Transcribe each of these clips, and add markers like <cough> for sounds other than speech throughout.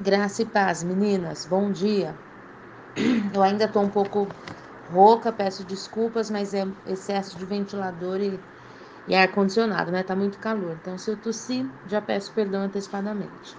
Graça e paz, meninas. Bom dia. <clears throat> Eu ainda tô um pouco rouca, peço desculpas, mas é excesso de ventilador e, e ar-condicionado, né? Tá muito calor. Então, se eu tossir, já peço perdão antecipadamente.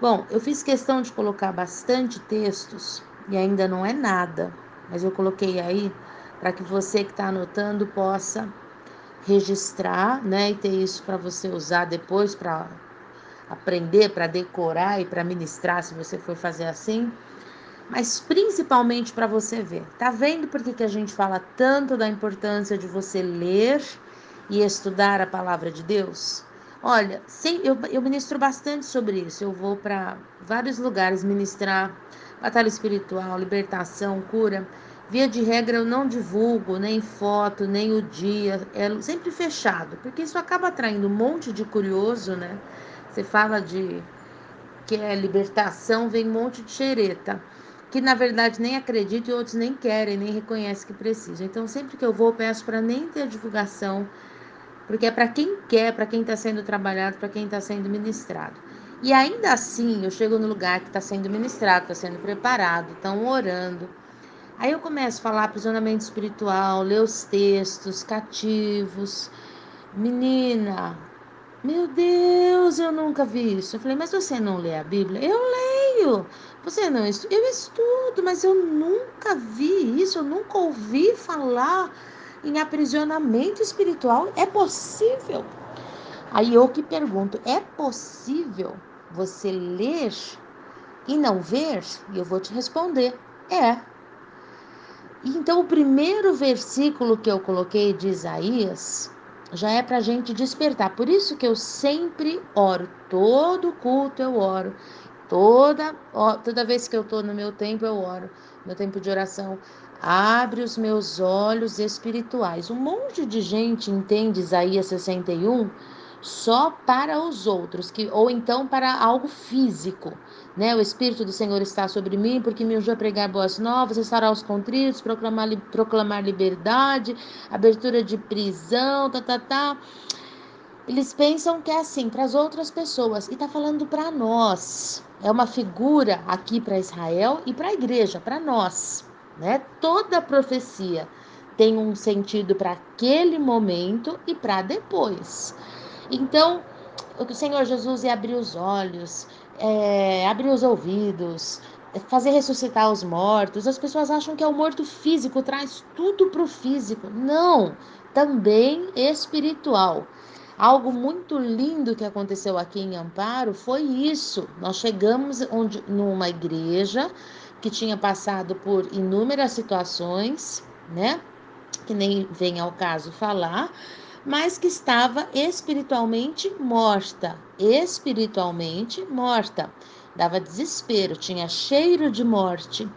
Bom, eu fiz questão de colocar bastante textos e ainda não é nada, mas eu coloquei aí para que você que está anotando possa registrar, né? E ter isso para você usar depois para aprender, para decorar e para ministrar, se você for fazer assim, mas principalmente para você ver. Tá vendo por que, que a gente fala tanto da importância de você ler e estudar a palavra de Deus? Olha, sim, eu, eu ministro bastante sobre isso. Eu vou para vários lugares ministrar batalha espiritual, libertação, cura. Via de regra, eu não divulgo nem foto, nem o dia, é sempre fechado, porque isso acaba atraindo um monte de curioso, né? Você fala de que é libertação, vem um monte de xereta, que na verdade nem acredita e outros nem querem, nem reconhecem que precisam. Então, sempre que eu vou, eu peço para nem ter divulgação, porque é para quem quer, para quem está sendo trabalhado, para quem está sendo ministrado. E ainda assim, eu chego no lugar que está sendo ministrado, está sendo preparado, estão orando. Aí eu começo a falar aprisionamento espiritual, ler os textos, cativos. Menina, meu Deus, eu nunca vi isso. Eu falei, mas você não lê a Bíblia? Eu leio. Você não estuda? Eu estudo, mas eu nunca vi isso, eu nunca ouvi falar em aprisionamento espiritual. É possível? Aí eu que pergunto: é possível você ler e não ver? E eu vou te responder: é. Então, o primeiro versículo que eu coloquei de Isaías já é para a gente despertar. Por isso que eu sempre oro, todo culto eu oro, toda, toda vez que eu estou no meu tempo eu oro, meu tempo de oração. Abre os meus olhos espirituais. Um monte de gente entende Isaías 61 só para os outros, que ou então para algo físico, né? O espírito do Senhor está sobre mim, porque me ungiu a pregar boas novas, restaurar os contritos, proclamar proclamar liberdade, abertura de prisão, tá tá tá. Eles pensam que é assim para as outras pessoas e tá falando para nós. É uma figura aqui para Israel e para a igreja, para nós, né? Toda profecia tem um sentido para aquele momento e para depois. Então, o Senhor Jesus ia abrir os olhos, é, abrir os ouvidos, fazer ressuscitar os mortos. As pessoas acham que é o morto físico, traz tudo para o físico. Não, também espiritual. Algo muito lindo que aconteceu aqui em Amparo foi isso. Nós chegamos onde, numa igreja que tinha passado por inúmeras situações, né? Que nem vem ao caso falar, mas que estava espiritualmente morta, espiritualmente morta. Dava desespero, tinha cheiro de morte,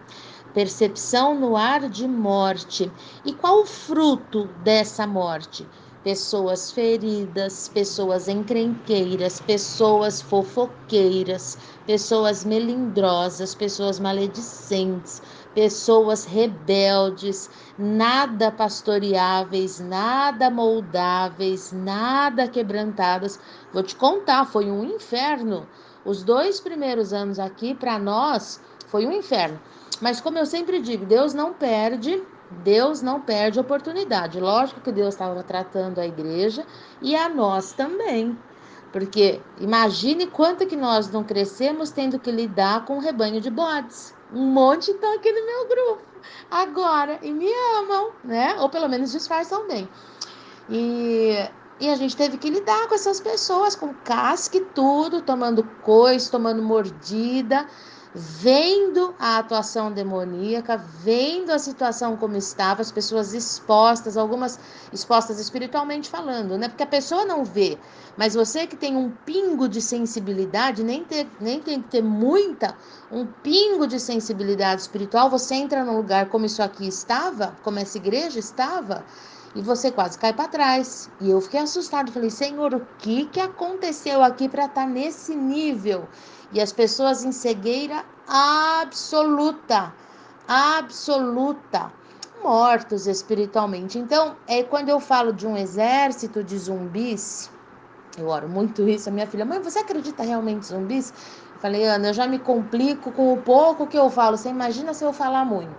percepção no ar de morte. E qual o fruto dessa morte? Pessoas feridas, pessoas encrenqueiras, pessoas fofoqueiras, pessoas melindrosas, pessoas maledicentes, pessoas rebeldes, nada pastoreáveis, nada moldáveis, nada quebrantadas. Vou te contar, foi um inferno. Os dois primeiros anos aqui, para nós, foi um inferno. Mas como eu sempre digo, Deus não perde, Deus não perde oportunidade. Lógico que Deus estava tratando a igreja e a nós também. Porque imagine quanto que nós não crescemos tendo que lidar com um rebanho de bodes. Um monte estão aqui no meu grupo agora e me amam, né? Ou pelo menos disfarçam bem. E, e a gente teve que lidar com essas pessoas com casca e tudo, tomando coisa, tomando mordida vendo a atuação demoníaca, vendo a situação como estava, as pessoas expostas, algumas expostas espiritualmente falando, né? Porque a pessoa não vê, mas você que tem um pingo de sensibilidade, nem, ter, nem tem que ter muita, um pingo de sensibilidade espiritual, você entra num lugar como isso aqui estava, como essa igreja estava, e você quase cai para trás. E eu fiquei assustado, falei: "Senhor, o que que aconteceu aqui para estar tá nesse nível?" E as pessoas em cegueira absoluta, absoluta, mortos espiritualmente. Então, é quando eu falo de um exército de zumbis, eu oro muito isso, a minha filha, mãe, você acredita realmente em zumbis? Falei, Ana, eu já me complico com o pouco que eu falo. Você imagina se eu falar muito.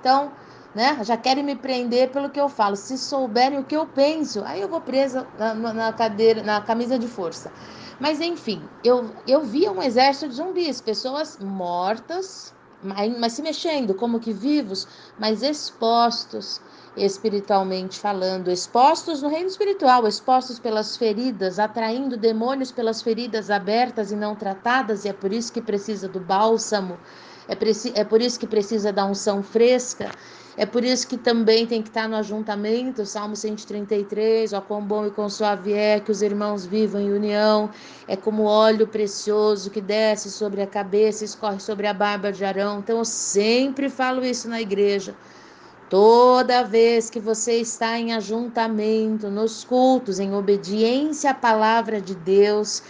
Então, né? Já querem me prender pelo que eu falo. Se souberem o que eu penso, aí eu vou presa na, na cadeira, na camisa de força. Mas enfim, eu, eu via um exército de zumbis, pessoas mortas, mas, mas se mexendo, como que vivos, mas expostos espiritualmente falando, expostos no reino espiritual, expostos pelas feridas, atraindo demônios pelas feridas abertas e não tratadas, e é por isso que precisa do bálsamo, é, é por isso que precisa da unção fresca, é por isso que também tem que estar no ajuntamento, Salmo 133, ó quão bom e quão suave é que os irmãos vivam em união, é como óleo precioso que desce sobre a cabeça, escorre sobre a barba de Arão. Então eu sempre falo isso na igreja. Toda vez que você está em ajuntamento, nos cultos, em obediência à palavra de Deus,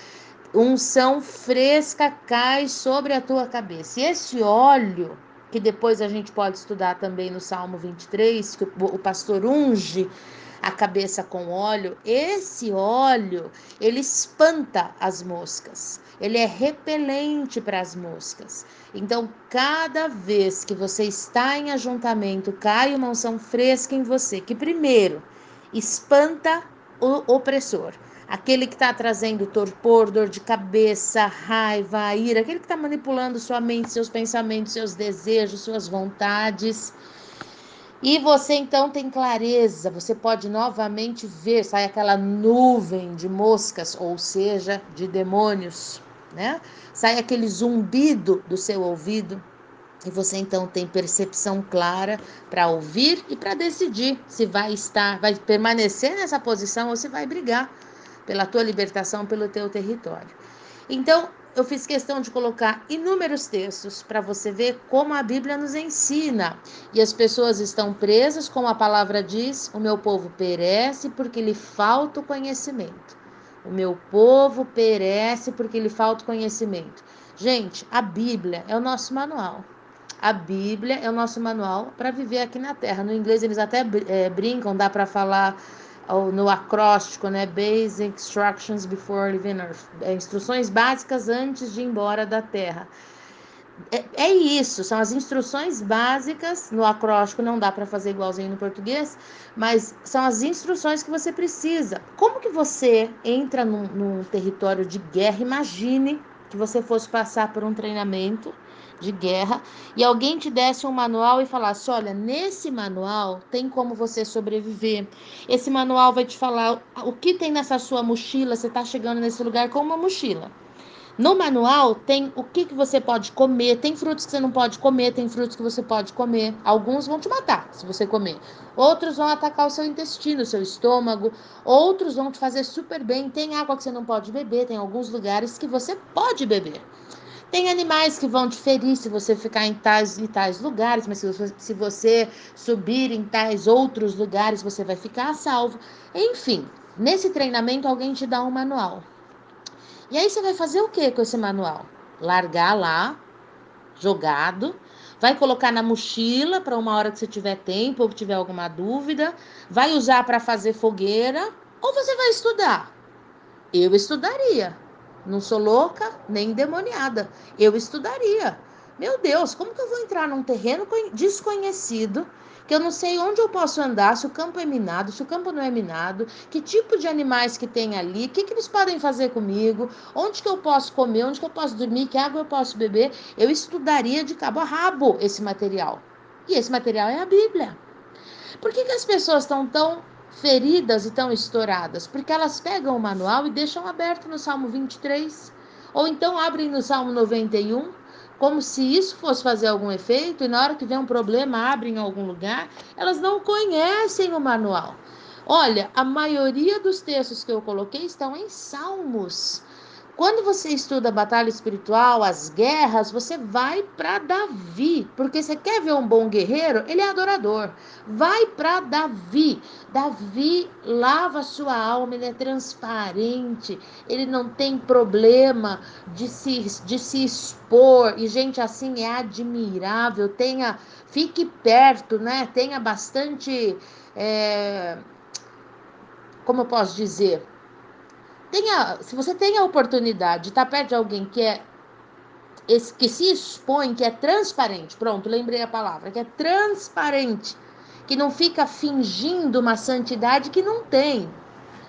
unção fresca cai sobre a tua cabeça. E esse óleo, que depois a gente pode estudar também no Salmo 23, que o pastor unge a cabeça com óleo, esse óleo, ele espanta as moscas. Ele é repelente para as moscas. Então, cada vez que você está em ajuntamento, cai uma unção fresca em você, que primeiro espanta o opressor. Aquele que está trazendo torpor, dor de cabeça, raiva, ira, aquele que está manipulando sua mente, seus pensamentos, seus desejos, suas vontades. E você então tem clareza, você pode novamente ver, sai aquela nuvem de moscas, ou seja, de demônios, né? Sai aquele zumbido do seu ouvido e você então tem percepção clara para ouvir e para decidir se vai estar, vai permanecer nessa posição ou se vai brigar pela tua libertação, pelo teu território. Então, eu fiz questão de colocar inúmeros textos para você ver como a Bíblia nos ensina. E as pessoas estão presas, como a palavra diz: o meu povo perece porque lhe falta o conhecimento. O meu povo perece porque lhe falta o conhecimento. Gente, a Bíblia é o nosso manual. A Bíblia é o nosso manual para viver aqui na Terra. No inglês eles até é, brincam, dá para falar no acróstico, né? Basic Instructions Before Leaving Earth. É, instruções básicas antes de ir embora da Terra. É, é isso, são as instruções básicas. No acróstico não dá para fazer igualzinho no português, mas são as instruções que você precisa. Como que você entra num, num território de guerra? Imagine que você fosse passar por um treinamento de guerra e alguém te desse um manual e falasse: olha, nesse manual tem como você sobreviver. Esse manual vai te falar o que tem nessa sua mochila. Você está chegando nesse lugar com uma mochila. No manual tem o que, que você pode comer, tem frutos que você não pode comer, tem frutos que você pode comer. Alguns vão te matar se você comer. Outros vão atacar o seu intestino, o seu estômago. Outros vão te fazer super bem. Tem água que você não pode beber, tem alguns lugares que você pode beber. Tem animais que vão te ferir se você ficar em tais e tais lugares, mas se você, se você subir em tais outros lugares, você vai ficar a salvo. Enfim, nesse treinamento alguém te dá um manual. E aí você vai fazer o que com esse manual? Largar lá, jogado, vai colocar na mochila para uma hora que você tiver tempo ou tiver alguma dúvida, vai usar para fazer fogueira ou você vai estudar? Eu estudaria. Não sou louca nem endemoniada. Eu estudaria. Meu Deus, como que eu vou entrar num terreno desconhecido, que eu não sei onde eu posso andar, se o campo é minado, se o campo não é minado, que tipo de animais que tem ali, o que, que eles podem fazer comigo, onde que eu posso comer, onde que eu posso dormir, que água eu posso beber. Eu estudaria de cabo a rabo esse material. E esse material é a Bíblia. Por que, que as pessoas estão tão feridas e tão estouradas? Porque elas pegam o manual e deixam aberto no Salmo 23, ou então abrem no Salmo 91, como se isso fosse fazer algum efeito, e na hora que vem um problema, abrem em algum lugar, elas não conhecem o manual. Olha, a maioria dos textos que eu coloquei estão em Salmos. Quando você estuda a batalha espiritual, as guerras, você vai para Davi, porque você quer ver um bom guerreiro, ele é adorador. Vai para Davi. Davi lava sua alma, ele é transparente, ele não tem problema de se, de se expor. E gente assim é admirável. Tenha, fique perto, né? Tenha bastante, é, como eu posso dizer? Tenha, se você tem a oportunidade de estar perto de alguém que é que se expõe, que é transparente, pronto, lembrei a palavra, que é transparente, que não fica fingindo uma santidade que não tem.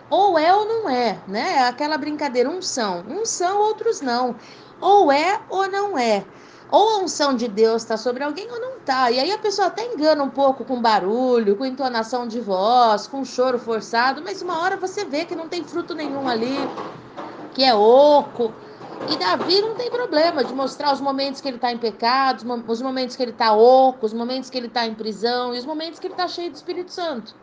Ou é ou não é, né? É aquela brincadeira, uns são, uns são, outros não. Ou é ou não é. Ou a unção de Deus está sobre alguém ou não está. E aí a pessoa até engana um pouco com barulho, com entonação de voz, com choro forçado, mas uma hora você vê que não tem fruto nenhum ali, que é oco. E Davi não tem problema de mostrar os momentos que ele está em pecado, os momentos que ele está oco, os momentos que ele está em prisão e os momentos que ele está cheio do Espírito Santo.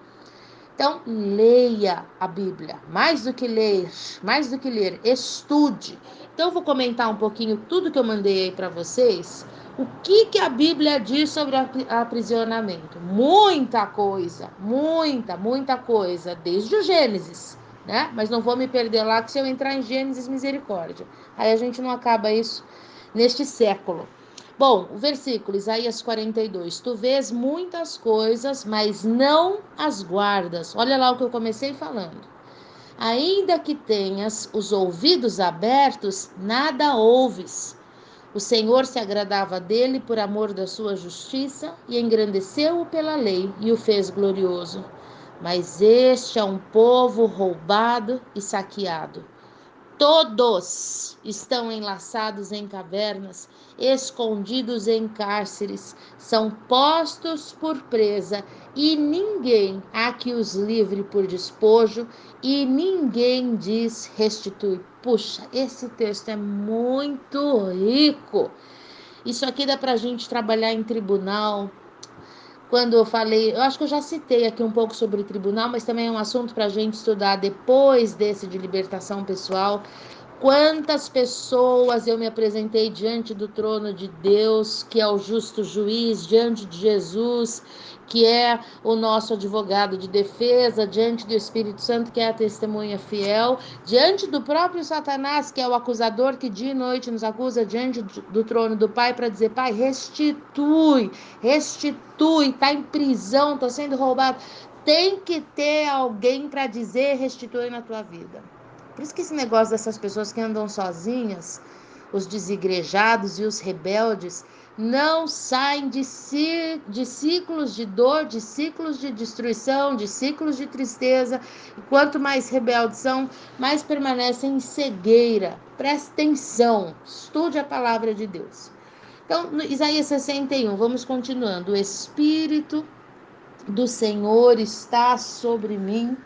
Então, leia a Bíblia, mais do que ler, mais do que ler, estude. Então, vou comentar um pouquinho tudo que eu mandei aí para vocês. O que, que a Bíblia diz sobre aprisionamento? Muita coisa, muita, muita coisa, desde o Gênesis, né? Mas não vou me perder lá, que se eu entrar em Gênesis, misericórdia. Aí a gente não acaba isso neste século. Bom, o versículo Isaías 42. Tu vês muitas coisas, mas não as guardas. Olha lá o que eu comecei falando. Ainda que tenhas os ouvidos abertos, nada ouves. O Senhor se agradava dele por amor da sua justiça e engrandeceu-o pela lei e o fez glorioso. Mas este é um povo roubado e saqueado Todos estão enlaçados em cavernas, escondidos em cárceres, são postos por presa, e ninguém há que os livre por despojo, e ninguém diz restitui. Puxa, esse texto é muito rico. Isso aqui dá para a gente trabalhar em tribunal, quando eu falei, eu acho que eu já citei aqui um pouco sobre tribunal, mas também é um assunto para a gente estudar depois desse de libertação pessoal. Quantas pessoas eu me apresentei diante do trono de Deus, que é o justo juiz, diante de Jesus, que é o nosso advogado de defesa, diante do Espírito Santo, que é a testemunha fiel, diante do próprio Satanás, que é o acusador que dia e noite nos acusa diante do trono do Pai para dizer: Pai, restitui, restitui, está em prisão, está sendo roubado. Tem que ter alguém para dizer: restitui na tua vida. Por isso que esse negócio dessas pessoas que andam sozinhas, os desigrejados e os rebeldes, não saem de, de ciclos de dor, de ciclos de destruição, de ciclos de tristeza. E quanto mais rebeldes são, mais permanecem em cegueira. Preste atenção, estude a palavra de Deus. Então, Isaías 61, vamos continuando. O Espírito do Senhor está sobre mim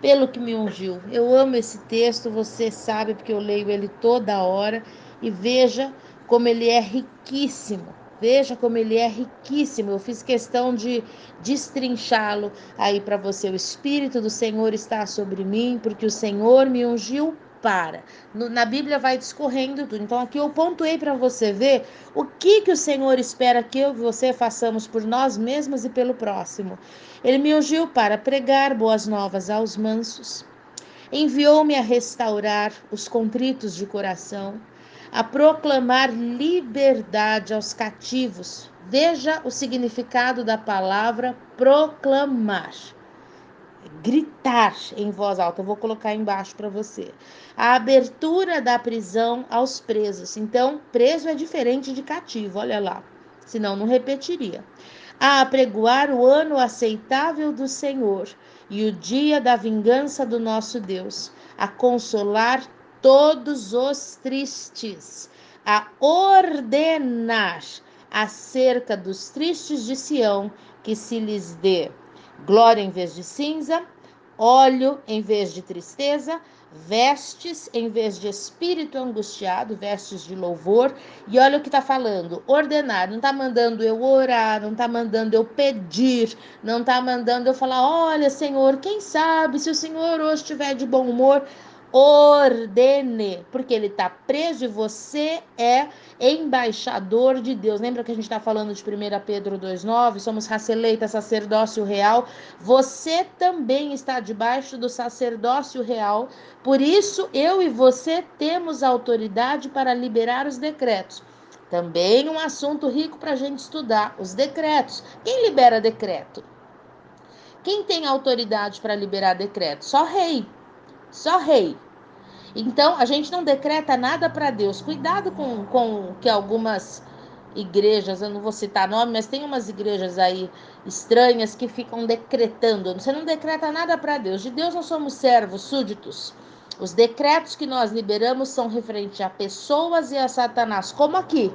pelo que me ungiu. Eu amo esse texto, você sabe, porque eu leio ele toda hora e veja como ele é riquíssimo. Veja como ele é riquíssimo. Eu fiz questão de destrinchá-lo aí para você. O Espírito do Senhor está sobre mim, porque o Senhor me ungiu para. No, na Bíblia vai discorrendo tudo. Então aqui eu pontuei para você ver o que que o Senhor espera que eu e você façamos por nós mesmos e pelo próximo. Ele me ungiu para pregar boas novas aos mansos. Enviou-me a restaurar os contritos de coração, a proclamar liberdade aos cativos. Veja o significado da palavra proclamar gritar em voz alta. Eu vou colocar embaixo para você. A abertura da prisão aos presos. Então, preso é diferente de cativo, olha lá. Senão não repetiria. A apregoar o ano aceitável do Senhor e o dia da vingança do nosso Deus, a consolar todos os tristes, a ordenar acerca dos tristes de Sião que se lhes dê glória em vez de cinza, óleo em vez de tristeza, vestes em vez de espírito angustiado, vestes de louvor. E olha o que está falando: ordenar. Não está mandando eu orar, não está mandando eu pedir, não está mandando eu falar: olha, Senhor, quem sabe se o Senhor hoje estiver de bom humor, ordene, porque ele está preso e você é embaixador de Deus. Lembra que a gente está falando de 1 Pedro 2,9? Somos raça sacerdócio real. Você também está debaixo do sacerdócio real. Por isso, eu e você temos autoridade para liberar os decretos. Também um assunto rico para a gente estudar: os decretos. Quem libera decreto? Quem tem autoridade para liberar decreto? Só rei. Só rei. Então, a gente não decreta nada para Deus. Cuidado com, com que algumas igrejas, eu não vou citar nome, mas tem umas igrejas aí estranhas que ficam decretando. Você não decreta nada para Deus. De Deus nós somos servos, súditos. Os decretos que nós liberamos são referentes a pessoas e a Satanás, como aqui.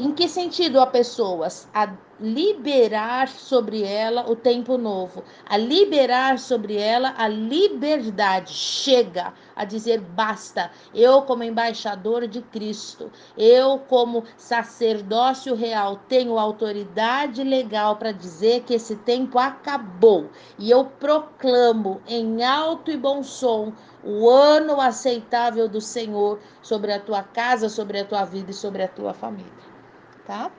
Em que sentido a pessoas? A liberar sobre ela o tempo novo, a liberar sobre ela a liberdade. Chega a dizer basta. Eu, como embaixador de Cristo, eu, como sacerdócio real, tenho autoridade legal para dizer que esse tempo acabou. E eu proclamo em alto e bom som o ano aceitável do Senhor sobre a tua casa, sobre a tua vida e sobre a tua família. Tá?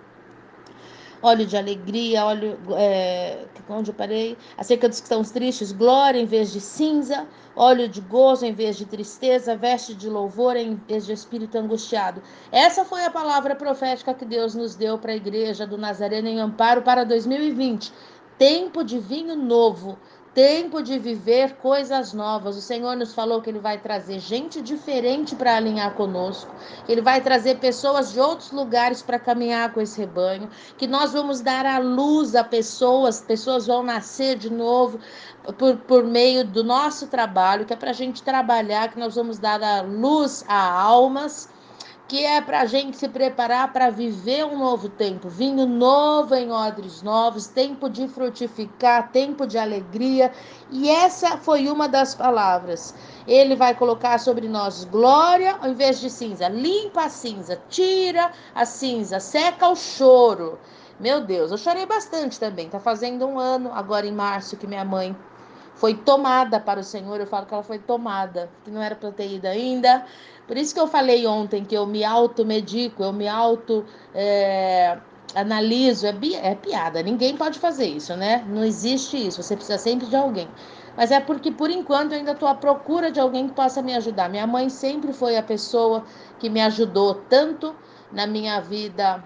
óleo de alegria, óleo. É, onde eu parei? Acerca dos que estão tristes, glória em vez de cinza, óleo de gozo em vez de tristeza, veste de louvor em vez de espírito angustiado. Essa foi a palavra profética que Deus nos deu para a igreja do Nazareno em Amparo para 2020. Tempo de vinho novo tempo de viver coisas novas. O Senhor nos falou que Ele vai trazer gente diferente para alinhar conosco, que Ele vai trazer pessoas de outros lugares para caminhar com esse rebanho, que nós vamos dar a luz a pessoas, pessoas vão nascer de novo por, por meio do nosso trabalho, que é para a gente trabalhar, que nós vamos dar a luz a almas que é para a gente se preparar para viver um novo tempo, vinho novo em odres novos, tempo de frutificar, tempo de alegria. E essa foi uma das palavras. Ele vai colocar sobre nós glória ao invés de cinza. Limpa a cinza, tira a cinza, seca o choro. Meu Deus, eu chorei bastante também. Tá fazendo um ano agora em março que minha mãe foi tomada para o Senhor. Eu falo que ela foi tomada, que não era para ter ido ainda. Por isso que eu falei ontem que eu me automedico, eu me auto é, analiso. É, é piada, ninguém pode fazer isso, né? Não existe isso, você precisa sempre de alguém. Mas é porque, por enquanto, eu ainda estou à procura de alguém que possa me ajudar. Minha mãe sempre foi a pessoa que me ajudou tanto na minha vida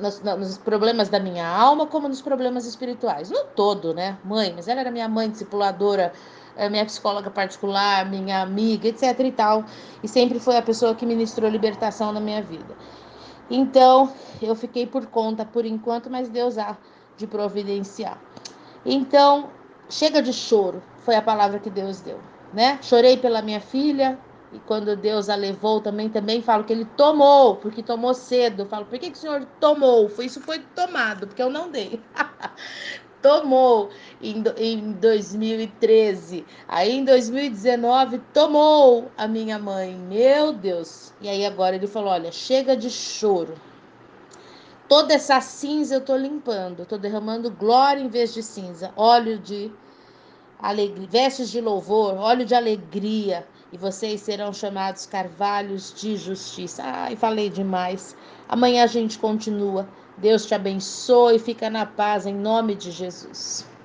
nos, nos, problemas da minha alma como nos problemas espirituais. No todo, né? Mãe, mas ela era minha mãe discipuladora, minha psicóloga particular, minha amiga, etc e tal. E sempre foi a pessoa que ministrou libertação na minha vida. Então, eu fiquei por conta por enquanto, mas Deus há de providenciar. Então, chega de choro, foi a palavra que Deus deu, né? Chorei pela minha filha, e quando Deus a levou também, também falo que ele tomou, porque tomou cedo. Falo, por que, que o Senhor tomou? Isso foi tomado, porque eu não dei. <laughs> tomou em, em 2013. Aí em 2019 tomou a minha mãe. Meu Deus. E aí agora ele falou: olha, chega de choro. Toda essa cinza eu tô limpando, tô derramando glória em vez de cinza, óleo de alegria, vestes de louvor, óleo de alegria, e vocês serão chamados carvalhos de justiça. Ai, falei demais. Amanhã a gente continua. Deus te abençoe, fica na paz em nome de Jesus.